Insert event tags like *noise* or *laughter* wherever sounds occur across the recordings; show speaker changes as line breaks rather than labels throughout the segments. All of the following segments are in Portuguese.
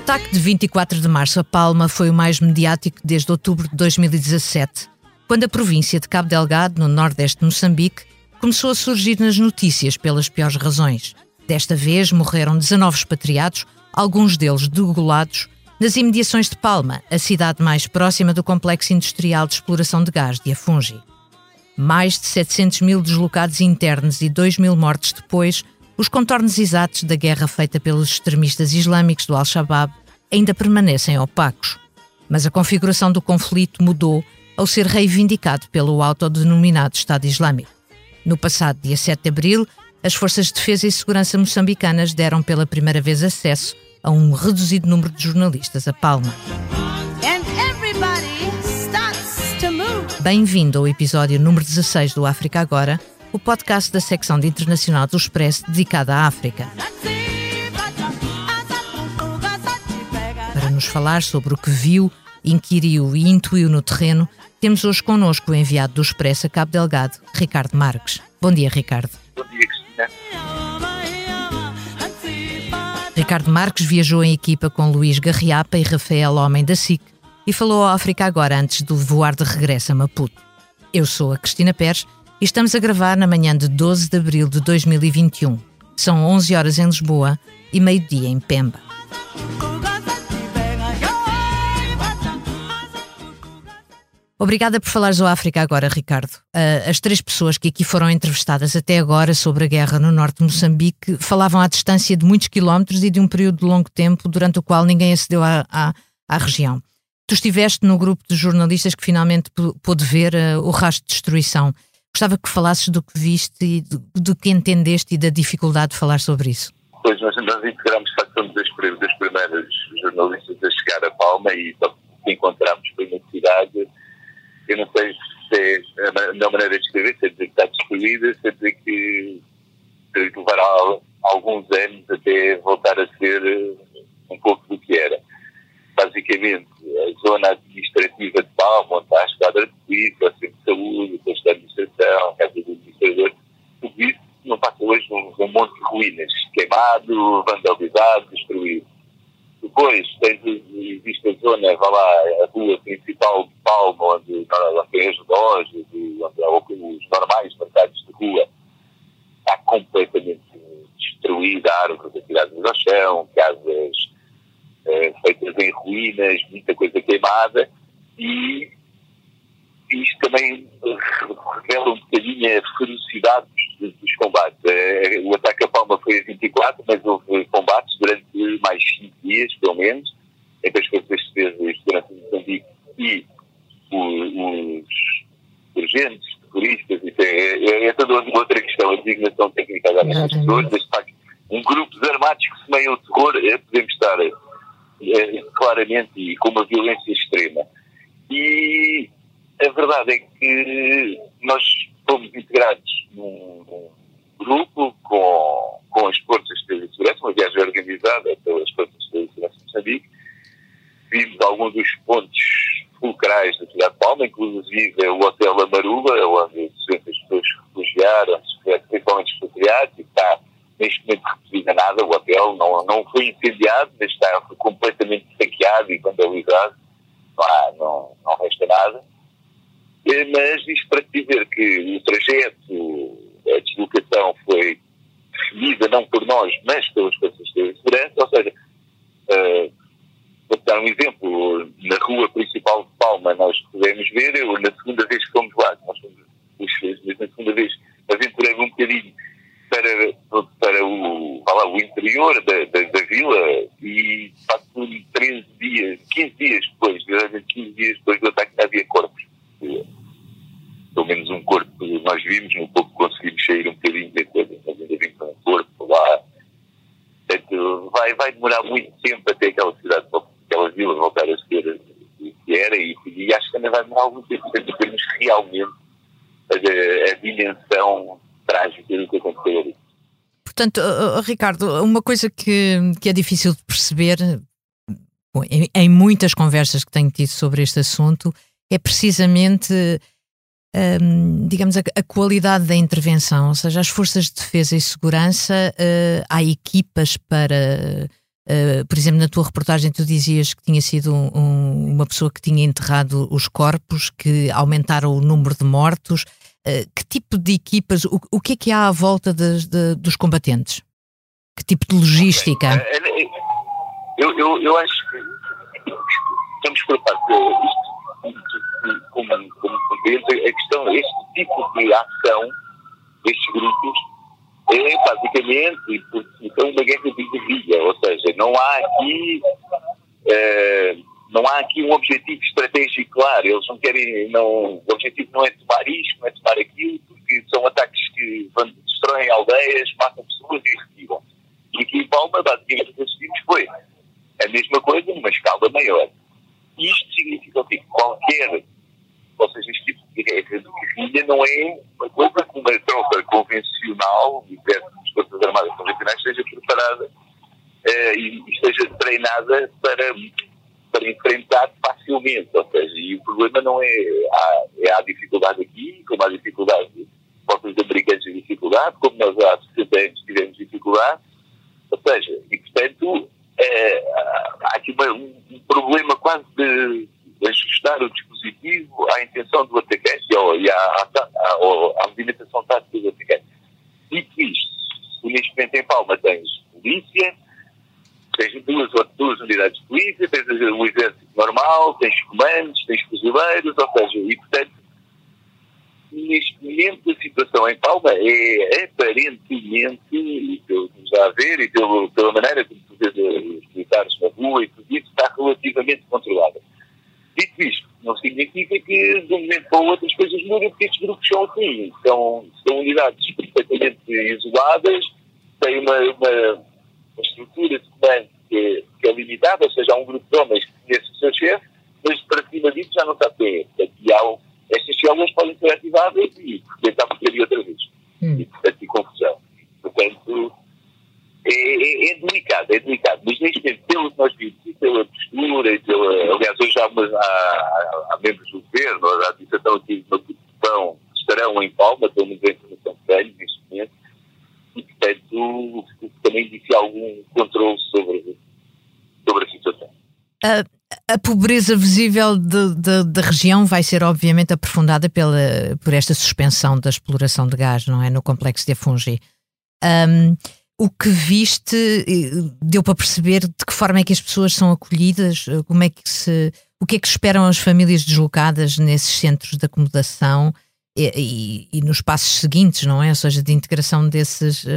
ataque de 24 de março a Palma foi o mais mediático desde outubro de 2017, quando a província de Cabo Delgado, no nordeste de Moçambique, começou a surgir nas notícias pelas piores razões. Desta vez morreram 19 expatriados, alguns deles degolados, nas imediações de Palma, a cidade mais próxima do complexo industrial de exploração de gás de Afungi. Mais de 700 mil deslocados internos e 2 mil mortes depois, os contornos exatos da guerra feita pelos extremistas islâmicos do Al-Shabaab ainda permanecem opacos. Mas a configuração do conflito mudou ao ser reivindicado pelo autodenominado Estado Islâmico. No passado dia 7 de abril, as Forças de Defesa e Segurança moçambicanas deram pela primeira vez acesso a um reduzido número de jornalistas a Palma. Bem-vindo ao episódio número 16 do África Agora, o podcast da secção de internacional do Expresso dedicada à África. Para nos falar sobre o que viu, inquiriu e intuiu no terreno, temos hoje connosco o enviado do Expresso a Cabo Delgado, Ricardo Marques. Bom dia, Ricardo.
Bom dia, Cristina.
Ricardo Marques viajou em equipa com Luís Garriapa e Rafael Homem da SIC e falou à África agora antes do voar de regresso a Maputo. Eu sou a Cristina Pérez e estamos a gravar na manhã de 12 de abril de 2021. São 11 horas em Lisboa e meio-dia em Pemba. Obrigada por falares ao África agora, Ricardo. Uh, as três pessoas que aqui foram entrevistadas até agora sobre a guerra no norte de Moçambique falavam à distância de muitos quilómetros e de um período de longo tempo durante o qual ninguém acedeu à, à, à região. Tu estiveste no grupo de jornalistas que finalmente pôde ver uh, o rastro de destruição. Gostava que falasses do que viste e do, do, que entendeste e da dificuldade de falar sobre isso.
Pois, nós, nós integramos, somos das, das primeiras jornalistas a chegar a Palma e que encontramos foi uma cidade, eu não sei se é a melhor maneira de escrever, se é dizer que está destruída, se é dizer que, levará alguns anos até voltar a ser eh, um pouco do que era. Basicamente, a zona administrativa de Palma, onde está a esquadra de polícia, centro de saúde, o posto de administração, a casa do administrador, tudo isso não passa hoje num, num monte de queimado, vandalizado, destruído. Depois tens, existe a zona, vá lá, a rua principal de Palma, onde, onde tem as lojas, onde há os normais mercados de rua, está completamente destruída, árvores atiradas ao chão, casas eh, feitas em ruínas, muita coisa queimada, e isto também revela um bocadinho a ferocidade dos, dos combates. Eh, o ataque a Palma foi a 24, mas houve combates durante mais 5 dias, pelo menos, entre as forças de defesa e segurança de Moçambique e os urgentes, terroristas, isso é, é, é toda outra questão, a designação técnica das pessoas, mas de facto, um grupo de armados que semeiam o terror, é, podemos estar é, claramente e com uma violência extrema. E a verdade é que nós fomos integrados num, num grupo com, com as Forças de Segurança, uma viagem organizada pelas Forças de Segurança de Moçambique. Vimos alguns dos pontos fulcrais da cidade de Palma, inclusive o Hotel Amaruba, onde as pessoas refugiaram, principalmente expatriados, e está neste momento reduzido nada, o hotel não, não foi incendiado, mas está completamente saqueado e vandalizado, não, não, não resta nada. Eh, mas isto para dizer que o trajeto, a deslocação foi definida não por nós, mas pelas forças de segurança, ou seja, uh, vou dar um exemplo, na rua principal de Palma nós podemos ver, eu na segunda vez que fomos lá, nós fomos mas na segunda vez aventurei-me um bocadinho para, para o, lá, o interior da, da, da vila e faço 13 dias, 15 dias depois, 15 dias depois do ataque havia corpos. Pelo menos um corpo nós vimos, um pouco conseguimos sair um bocadinho da coisa, mas ainda vimos um corpo lá. Portanto, vai, vai demorar muito tempo até aquela cidade, aquela vila voltar a ser o que era e, e acho que ainda vai demorar algum tempo para termos realmente a, a dimensão trágica do que aconteceu ali.
Portanto, Ricardo, uma coisa que, que é difícil de perceber em, em, muitas conversas que tenho tido sobre este assunto é precisamente, hum, digamos, a, a, qualidade da intervenção, ou seja, as forças de defesa e segurança, uh, há equipas para Uh, por exemplo, na tua reportagem tu dizias que tinha sido um, um, uma pessoa que tinha enterrado os corpos, que aumentaram o número de mortos. Uh, que tipo de equipas, o, o que é que há à volta de, de, dos combatentes? Que tipo de logística?
Eu, eu, eu acho que estamos preocupados como, como compreende, a questão, este tipo de ação destes grupos é basicamente então uma guerra de guerrilha, ou seja, não há aqui uh, não há aqui um objetivo estratégico claro, eles não querem, não, o objetivo não é tomar isto, não é tomar aquilo, porque são ataques que vão, destroem aldeias, matam pessoas e retiram. E aqui em Palma, basicamente, o que assistimos foi a mesma coisa numa escala maior. Isto significa que qualquer, ou seja, este tipo de guerrilha não é uma coisa que uma tropa convencional, das Forças Armadas convencionais, esteja preparada uh, e esteja treinada para, para enfrentar facilmente. Ou seja, e o problema não é a, é a dificuldade aqui, como há dificuldade, forças americanas em dificuldade, como nós há 60 anos tivemos dificuldade. Ou seja, e portanto, é, há aqui uma, um, um, problema quase de, de, ajustar o dispositivo à intenção do atacante e à, à, à, à movimentação tática do atacante. Dito isto, neste momento em Palma tens polícia, tens duas, duas unidades de polícia, tens o exército normal, tens comandos, tens fuzileiros, ou seja, e portanto, neste momento a situação em Palma é aparentemente, e pelo que nos dá a ver, e pelo, pela maneira como tu vês os militares na rua e tudo isso, está relativamente controlada. Dito isto, não significa que de um momento para o outro as coisas mudem, porque estes grupos são assim, são, são unidades perfeitamente isoladas, têm uma, uma, uma estrutura de comando que é, que é, limitada, ou seja, há um grupo de homens que conhece o seu chefe, mas para cima disso já não quem é. Portanto, e há, estas células podem ser ativadas e tentar porcaria outra vez. Hum. E, portanto, e confusão. Portanto, é, é, é, delicado, é delicado. Mas neste momento, pelo que nós vimos, e pela postura, e pela, aliás, hoje há, há, há, há membros do governo, a administração aqui uma discussão, estarão em Palma, pelo menos a informação que tenho neste momento, e portanto também disse algum controle sobre, sobre a situação.
Uh a pobreza visível da região vai ser obviamente aprofundada pela, por esta suspensão da exploração de gás, não é? No complexo de Afungi. Um, o que viste deu para perceber de que forma é que as pessoas são acolhidas, como é que se, o que é que esperam as famílias deslocadas nesses centros de acomodação e, e, e nos passos seguintes, não é? Ou seja, de integração desses, uh,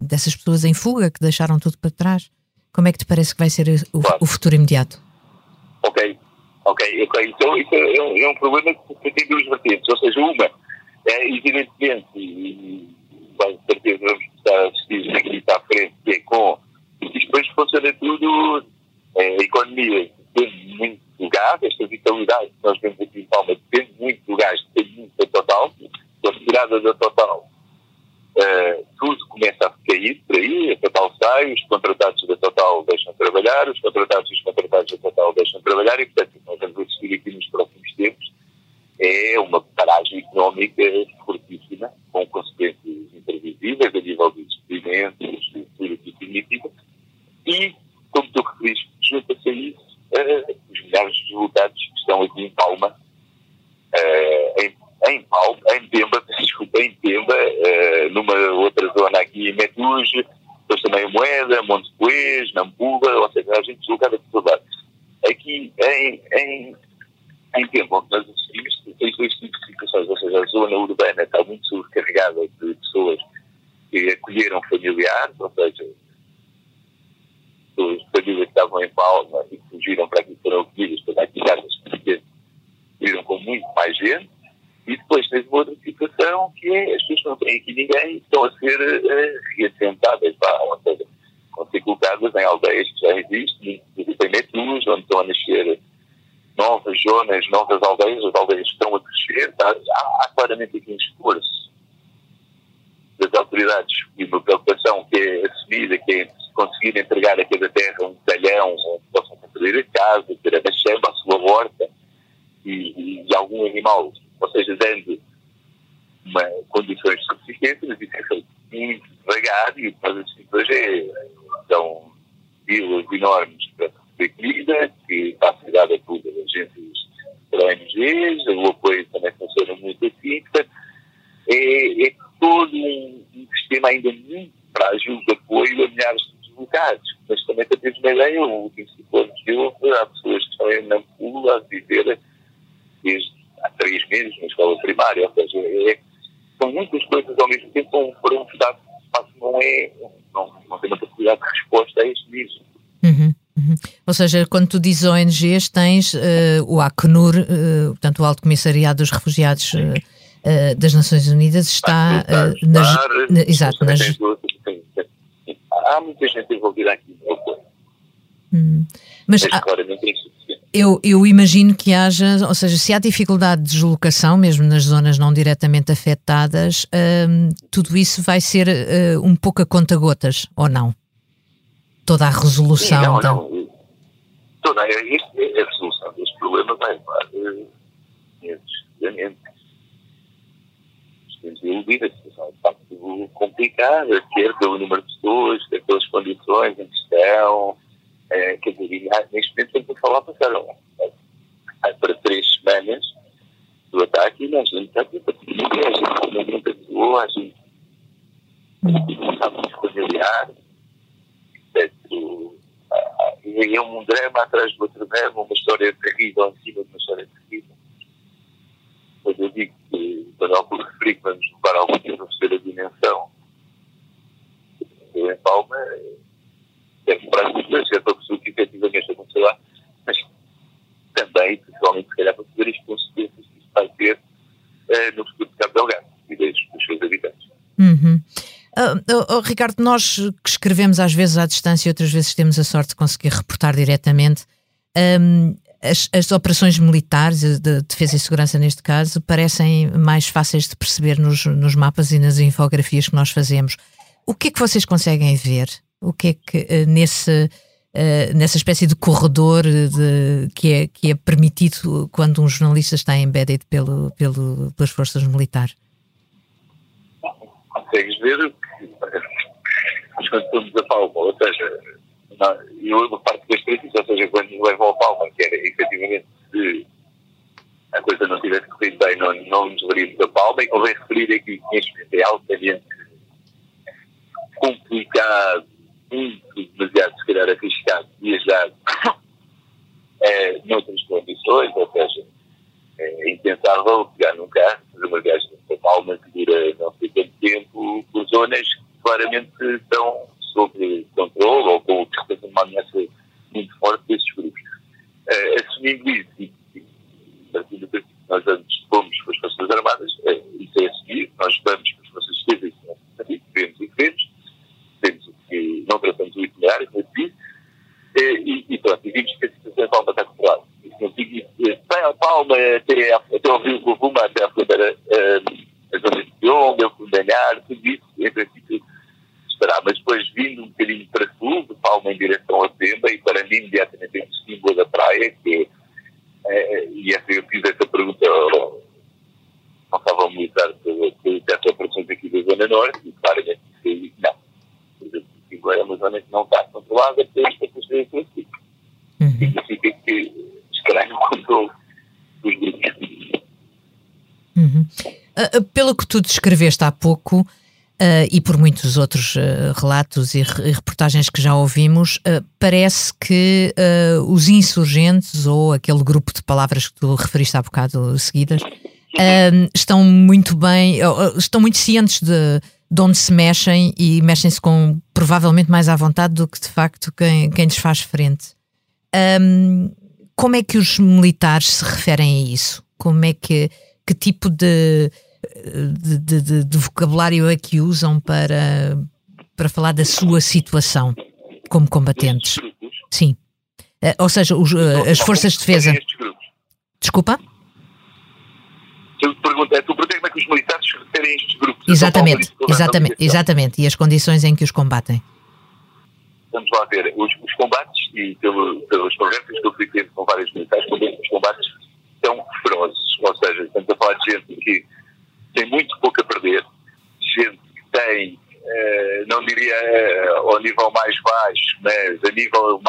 dessas pessoas em fuga que deixaram tudo para trás. Como é que te parece que vai ser o, claro. o futuro imediato?
Ok, ok, ok. Então isso é, um, é um problema que tem duas vertentes. Ou seja, uma é evidentemente, e com certeza vamos estar a assistir aqui para a frente, que é com. Isto depois funciona tudo, é, a economia depende muito do gás, esta vitalidade que nós temos aqui em Palma depende muito do gás, depende muito da total. Com a retirada da total, uh, tudo começa a cair por aí, a Total sai, os contratados da Total deixam de trabalhar, os contratados e os contratados da Total deixam de trabalhar e, portanto, o que nós vamos assistir aqui nos próximos tempos é uma paragem económica fortíssima, com consequências imprevisíveis a nível de despedimentos, de tudo o que significa, e, como tu referiste, junta-se a isso uh, os milhares de resultados que estão em Palma, uh, em em Palma, em Pemba, desculpa, em Pemba, uh, numa outra zona aqui em Metuge, depois também em Moeda, Monte Coês, Nampula, ou seja, a gente por todo lado. Aqui em, em, em Pemba, onde nós assistimos, tem dois tipos de situações, ou seja, a zona urbana está muito sobrecarregada de pessoas que acolheram familiares, ou seja, pessoas, famílias que estavam em Palma e fugiram para aqui, foram acolhidas para aqui casas viram com muito mais gente, e depois tens uma outra situação que é as pessoas não têm aqui ninguém estão a ser uh, reassentadas, pá, ou seja, vão ser colocadas em aldeias que já existem, existem metrôs, onde estão a nascer novas zonas, novas aldeias, as aldeias estão a crescer, tá? há, há claramente aqui um esforço das autoridades e uma preocupação que é assumida, que é conseguir entregar a cada terra um talhão onde possam construir a casa, ter a algum animal ou seja, dando uma, condições de subsistência, mas isso é feito muito devagar e o assistimos hoje são filas enormes para receber comida, que está assegurada por agências para ONGs, o apoio também funciona muito assim. Portanto, é, é todo um, um, sistema ainda muito frágil de apoio a milhares de deslocados. Mas também para teres uma ideia, o último ciclone que houve, há pessoas que estão em Nampula a viver desde há três meses na escola primária. Ou seja, é, são muitas coisas ao mesmo tempo para um Estado que não, é, não, não tem uma capacidade de resposta a este nível.
Uhum, uhum. Ou seja, quando tu dizes ONGs, tens uh, o Acnur, uh, portanto, o Alto Comissariado dos Refugiados uh, das Nações Unidas, está nas. Na, exato, nas.
Há muita gente envolvida aqui apoio.
Hum. Mas, é insuficiente. Eu, eu imagino que haja, ou seja, se há dificuldade de deslocação, mesmo nas zonas não diretamente afetadas, hum, tudo isso vai ser uh, um pouco a conta-gotas, ou não? Toda a resolução. Sim,
não, então. não. Toda a, a resolução deste problema vai levar meses, anos. Temos de iludir, a situação é de facto complicada, quer pelo número de pessoas, quer pelas condições em que estão é, quer dizer, neste momento estamos a falar, passaram é, para três semanas do ataque e nós não estamos a partir a gente nunca atuou, a gente não sabe familiar. Portanto, é um drama atrás do outro drama, uma história terrível em cima de uma história terrível. Mas eu digo que, quando eu referi que vamos levar algum tempo a perceber a dimensão do Palma, deve para ser para pessoa que efetivamente aconteceu lá, mas também, principalmente, se calhar, para saber as consequências que isso vai ter uh, no futuro de Cabo Delgado e dos seus habitantes.
Uhum. Uh, uh, Ricardo, nós que escrevemos às vezes à distância e outras vezes temos a sorte de conseguir reportar diretamente, um, as, as, operações militares de defesa e segurança, neste caso, parecem mais fáceis de perceber nos, nos mapas e nas infografias que nós fazemos. O que é que vocês conseguem ver? O que é que uh, nesse, uh, nessa espécie de corredor de, que, é, que é permitido quando um jornalista está embedded pelo, pelo, pelas forças militares?
Consegues ver que quando estamos a Palma, ou seja, eu uma parte das críticas, ou seja, quando nos levam a Palma, que era efetivamente se a coisa não tivesse corrido bem, não, não nos levaríamos a Palma, e convém referir aqui que este é altamente complicado muito demasiado, se calhar, arriscado viajar é, *coughs* noutras condições, ou seja, é impensável pegar num carro, fazer uma viagem Palma que dura não sei quanto tempo, por zonas que claramente estão sob controle ou com uma ameaça muito forte desses grupos. É, assumindo isso, e, e partindo do princípio que nós antes fomos com as Forças Armadas, é, isso é assumir, nós vamos com as Forças de Defesa, isso vemos e vemos, que não tratamos o itinerário, como eu disse, e, e pronto, e vimos que a situação em Palma está controlada. Isso não significa, bem, a Palma até, até o Rio Rovuma, até a fronteira, uh, a zona de Piombo, o Fundanhar, tudo isso, em princípio, estará. Mas depois, vindo um bocadinho para sul, de Palma em direção a Pemba, e para mim, imediatamente, o símbolo da praia, que é, uh, e essa, eu fiz essa pergunta ao responsável militar pelo teto operações aqui da Zona Norte, e claramente, não agora é uma zona que não está controlada pelas potências políticas. Uhum. Significa que estranho *laughs* o controle dos grupos.
Uhum. Uh, pelo que tu descreveste há pouco, Uh, e por muitos outros uh, relatos e, re reportagens que já ouvimos, uh, parece que os insurgentes, ou aquele grupo de palavras que tu referiste há bocado seguidas, estão muito bem, estão muito cientes de, de onde se mexem e mexem-se com provavelmente mais à vontade do que de facto quem, quem lhes faz frente. Um, como é que os militares se referem a isso? Como é que que tipo de, de, de, de vocabulário é que usam para, para falar da sua situação como combatentes? Sim. Uh, ou seja, os, uh, as forças de defesa. Desculpa?
é, tu perguntas como é que os militares referem estes grupos.
Exatamente, exatamente, exatamente. E as condições em que os combatem.
Vamos lá ver, os, os combates, e pelo, pelas conversas que eu fui tendo com vários militares, os combates são. Ou seja, estamos a falar de gente que tem muito pouco a perder, gente que tem, eh, não diria eh, ao nível mais baixo, mas a nível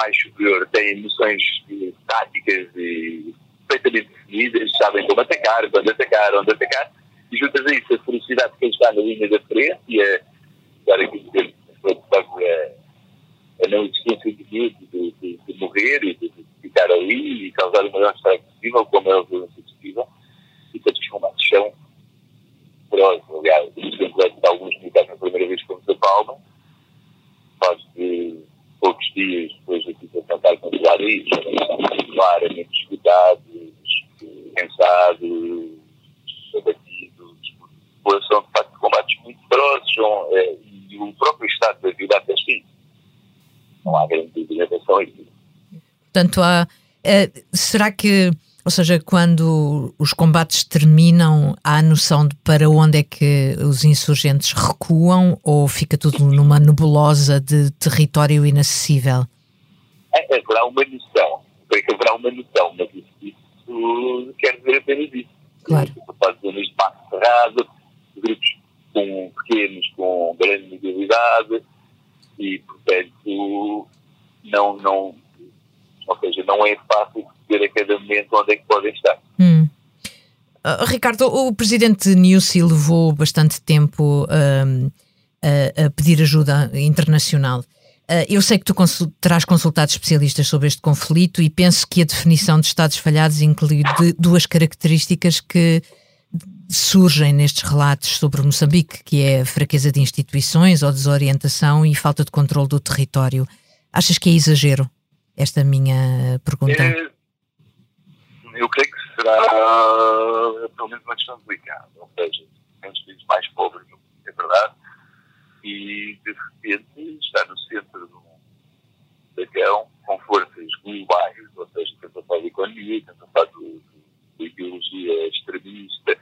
formações táticas e perfeitamente definidas, sabem como atacar, quando atacar, onde atacar, e juntas a isso a felicidade de quem está na linha da frente e a, dar aqui dizer, a, a não existência de medo de, de, de, morrer e de, de, ficar ali e causar o maior estrago possível, com a maior violência possível, e todos os combates são ferozes. Aliás, o é de alguns militares na primeira vez fomos a Palma, faz de poucos dias depois da situação estar controlada e claramente escutados, cansados, abatidos, são de facto combates muito ferozes são, é, e o próprio estado da vida atesta isso. Não há grande dúvida em relação a isso.
Portanto, há, é, será que ou seja, quando os combates terminam, há a noção de para onde é que os insurgentes recuam ou fica tudo numa nebulosa de território inacessível?
É, haverá uma noção, creio que haverá uma noção, mas isso, isso quer dizer apenas isso.
Claro.
Dizer um espaço cerrado, grupos com pequenos com grande mobilidade e, portanto, não, não, ou seja, não é fácil perceber a cada momento onde é que podem estar.
Hum. Uh, Ricardo, o presidente Nussi levou bastante tempo uh, a, a, pedir ajuda internacional. Uh, eu sei que tu terás consultado especialistas sobre este conflito e penso que a definição de Estados falhados inclui duas características que surgem nestes relatos sobre Moçambique, que é a fraqueza de instituições ou desorientação e falta de controle do território. Achas que é exagero? Esta minha pergunta? É,
eu creio que será pelo menos uma questão delicada, ou seja, tem os países mais pobres, é verdade, e de repente está no centro de um com forças globais, ou seja, estamos a falar de economia, estamos a falar de, de ideologia extremista,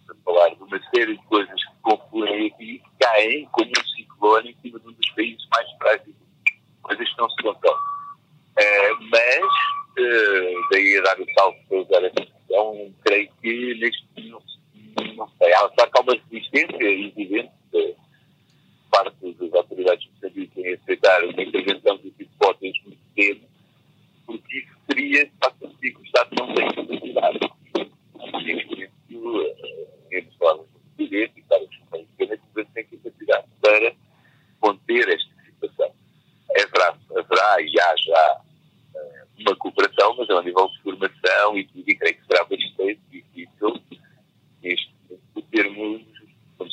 estamos a falar de uma série de coisas que confluem aqui que caem como um ciclone em cima de um dos países mais frágeis, coisas que não se controlam. Uh, mas, uh, daí a dar o salto para essa expressão, creio que neste não, não sei, há, que há uma resistência evidente de parte das autoridades de Moçambique em aceitar uma intervenção de tipo potens muito cedo, porque isso seria, de facto, que o Estado não tem capacidade. Neste momento, temos formas e governo têm capacidade para conter esta situação. Haverá, haverá e há já uma cooperação, mas ao nível de formação e tudo, e creio que será bastante difícil isto termos,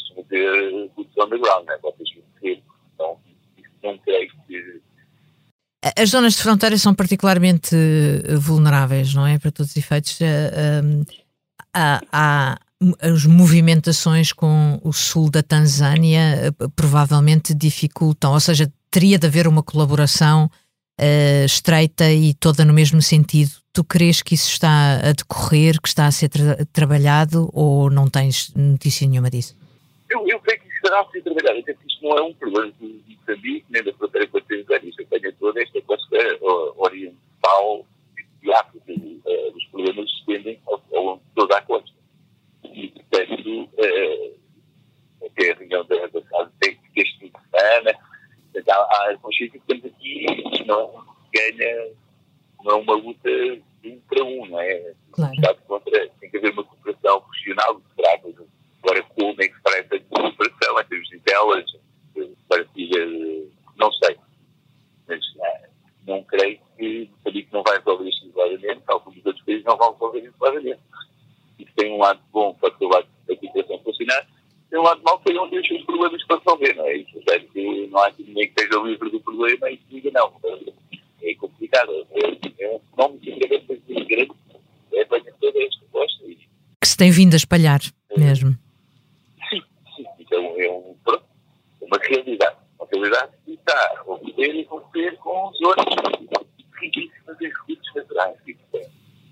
chama dizer, boots on the ground, né? vocês vão então isso não creio que
as zonas de fronteira são particularmente eh, vulneráveis, não é? Para todos os efeitos. Eh, eh, há, as movimentações com o sul da Tanzânia provavelmente dificultam, ou seja, teria de haver uma colaboração uh, estreita e toda no mesmo sentido. Tu crees que isso está a decorrer, que está a ser tra trabalhado ou não tens notícia nenhuma disso?
Eu, eu creio que isso estará a ser trabalhado, até que isto não é um problema de Moçambique, nem da fronteira com a Tanzânia, isto apanha toda esta costa oriental de África. Uh, os problemas se estendem ao, ao longo de toda a costa. E, portanto, uh, até a reunião da, da, da deste fim de semana, então, há consciência que temos aqui, não ganha, não é uma luta de um para um, não é?
Claro.
Contra, tem que haver uma cooperação profissional, será? Agora, como é que se faz essa cooperação em termos de intelligence, partilha, não sei. Mas não, não creio que sabia que não vai resolver isto isoladamente, tal como os outros países não vão resolver isoladamente. Isso tem um lado bom para que o lado da cooperação funcionar, tem um lado mau que não tem os seus problemas para resolver, não é? Isso, que não há ninguém que esteja livre do problema e que diga não. É complicado. É, é um fenómeno que mais grande é para toda esta proposta.
Que se tem vindo a espalhar, é, mesmo.
Sim, sim. Então é um, pronto, uma realidade. Uma realidade que está a poder e romper com zonas riquíssimas em recursos naturais.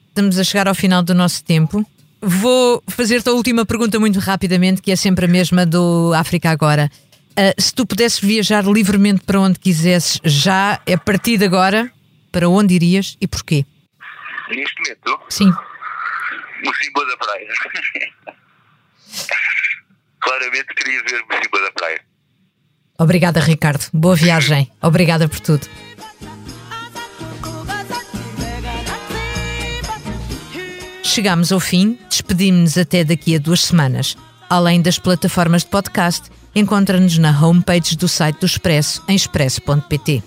Estamos a chegar ao final do nosso tempo. Vou fazer-te a última pergunta muito rapidamente, que é sempre a mesma do África Agora. Uh, se tu pudesses viajar livremente para onde quisesses, já a partir de agora, para onde irias e porquê?
Neste momento?
Sim.
Mocimboa da Praia. *laughs* Claramente queria ver Mocimboa da Praia.
Obrigada, Ricardo. Boa viagem. Obrigada por tudo. Chegamos ao fim, despedimos-nos até daqui a duas semanas. Além das plataformas de podcast, encontra-nos na homepage do site do Expresso, em expresso.pt.